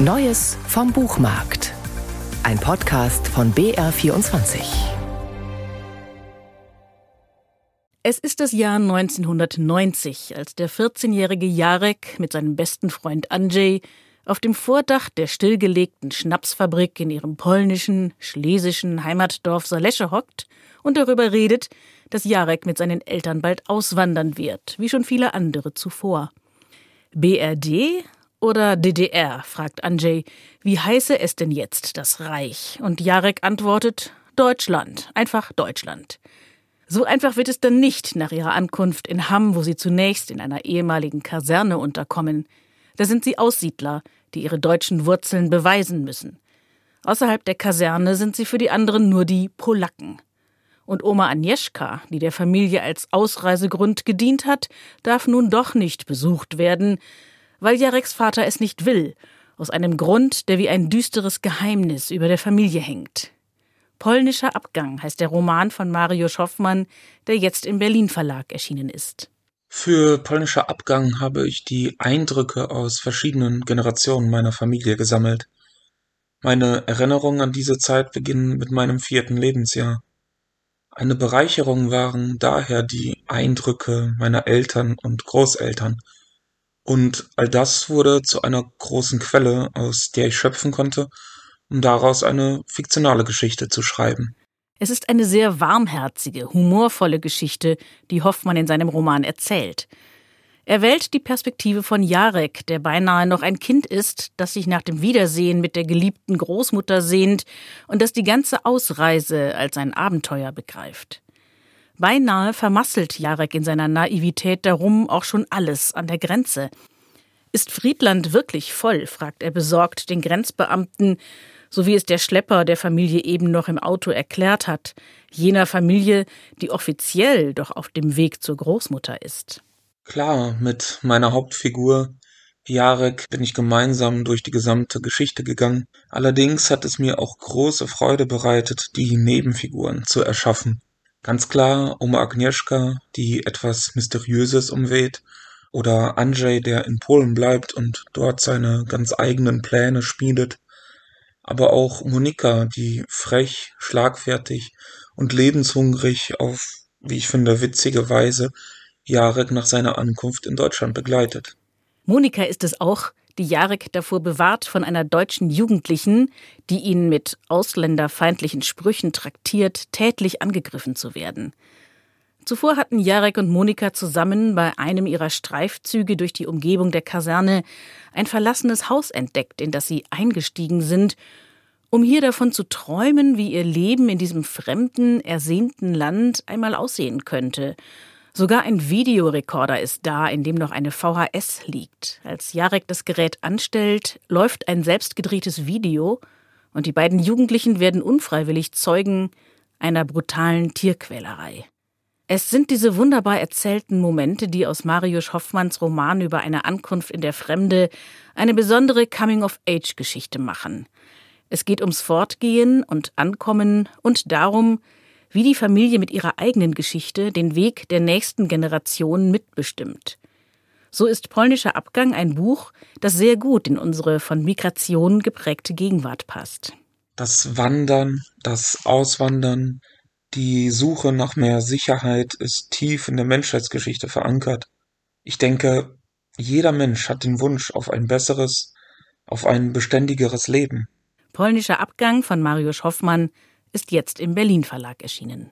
Neues vom Buchmarkt. Ein Podcast von BR24. Es ist das Jahr 1990, als der 14-jährige Jarek mit seinem besten Freund Andrzej auf dem Vordach der stillgelegten Schnapsfabrik in ihrem polnischen, schlesischen Heimatdorf Salesche hockt und darüber redet, dass Jarek mit seinen Eltern bald auswandern wird, wie schon viele andere zuvor. BRD oder DDR? fragt Andrzej. Wie heiße es denn jetzt, das Reich? Und Jarek antwortet Deutschland, einfach Deutschland. So einfach wird es dann nicht nach ihrer Ankunft in Hamm, wo sie zunächst in einer ehemaligen Kaserne unterkommen. Da sind sie Aussiedler, die ihre deutschen Wurzeln beweisen müssen. Außerhalb der Kaserne sind sie für die anderen nur die Polacken. Und Oma Agnieszka, die der Familie als Ausreisegrund gedient hat, darf nun doch nicht besucht werden, weil Jareks Vater es nicht will, aus einem Grund, der wie ein düsteres Geheimnis über der Familie hängt. Polnischer Abgang heißt der Roman von Mario Schoffmann, der jetzt im Berlin Verlag erschienen ist. Für polnischer Abgang habe ich die Eindrücke aus verschiedenen Generationen meiner Familie gesammelt. Meine Erinnerungen an diese Zeit beginnen mit meinem vierten Lebensjahr. Eine Bereicherung waren daher die Eindrücke meiner Eltern und Großeltern, und all das wurde zu einer großen Quelle, aus der ich schöpfen konnte, um daraus eine fiktionale Geschichte zu schreiben. Es ist eine sehr warmherzige, humorvolle Geschichte, die Hoffmann in seinem Roman erzählt. Er wählt die Perspektive von Jarek, der beinahe noch ein Kind ist, das sich nach dem Wiedersehen mit der geliebten Großmutter sehnt und das die ganze Ausreise als ein Abenteuer begreift. Beinahe vermasselt Jarek in seiner Naivität darum auch schon alles an der Grenze. Ist Friedland wirklich voll? fragt er besorgt den Grenzbeamten, so wie es der Schlepper der Familie eben noch im Auto erklärt hat, jener Familie, die offiziell doch auf dem Weg zur Großmutter ist. Klar, mit meiner Hauptfigur Jarek bin ich gemeinsam durch die gesamte Geschichte gegangen. Allerdings hat es mir auch große Freude bereitet, die Nebenfiguren zu erschaffen. Ganz klar Oma Agnieszka, die etwas Mysteriöses umweht, oder Andrzej, der in Polen bleibt und dort seine ganz eigenen Pläne schmiedet, aber auch Monika, die frech, schlagfertig und lebenshungrig auf, wie ich finde, witzige Weise Jarek nach seiner Ankunft in Deutschland begleitet. Monika ist es auch, die Jarek davor bewahrt, von einer deutschen Jugendlichen, die ihn mit ausländerfeindlichen Sprüchen traktiert, tätlich angegriffen zu werden. Zuvor hatten Jarek und Monika zusammen bei einem ihrer Streifzüge durch die Umgebung der Kaserne ein verlassenes Haus entdeckt, in das sie eingestiegen sind, um hier davon zu träumen, wie ihr Leben in diesem fremden, ersehnten Land einmal aussehen könnte Sogar ein Videorekorder ist da, in dem noch eine VHS liegt. Als Jarek das Gerät anstellt, läuft ein selbstgedrehtes Video und die beiden Jugendlichen werden unfreiwillig Zeugen einer brutalen Tierquälerei. Es sind diese wunderbar erzählten Momente, die aus Marius Hoffmanns Roman über eine Ankunft in der Fremde eine besondere Coming-of-Age-Geschichte machen. Es geht ums Fortgehen und Ankommen und darum, wie die Familie mit ihrer eigenen Geschichte den Weg der nächsten Generation mitbestimmt. So ist Polnischer Abgang ein Buch, das sehr gut in unsere von Migration geprägte Gegenwart passt. Das Wandern, das Auswandern, die Suche nach mehr Sicherheit ist tief in der Menschheitsgeschichte verankert. Ich denke, jeder Mensch hat den Wunsch auf ein besseres, auf ein beständigeres Leben. Polnischer Abgang von Mariusz Hoffmann ist jetzt im Berlin Verlag erschienen.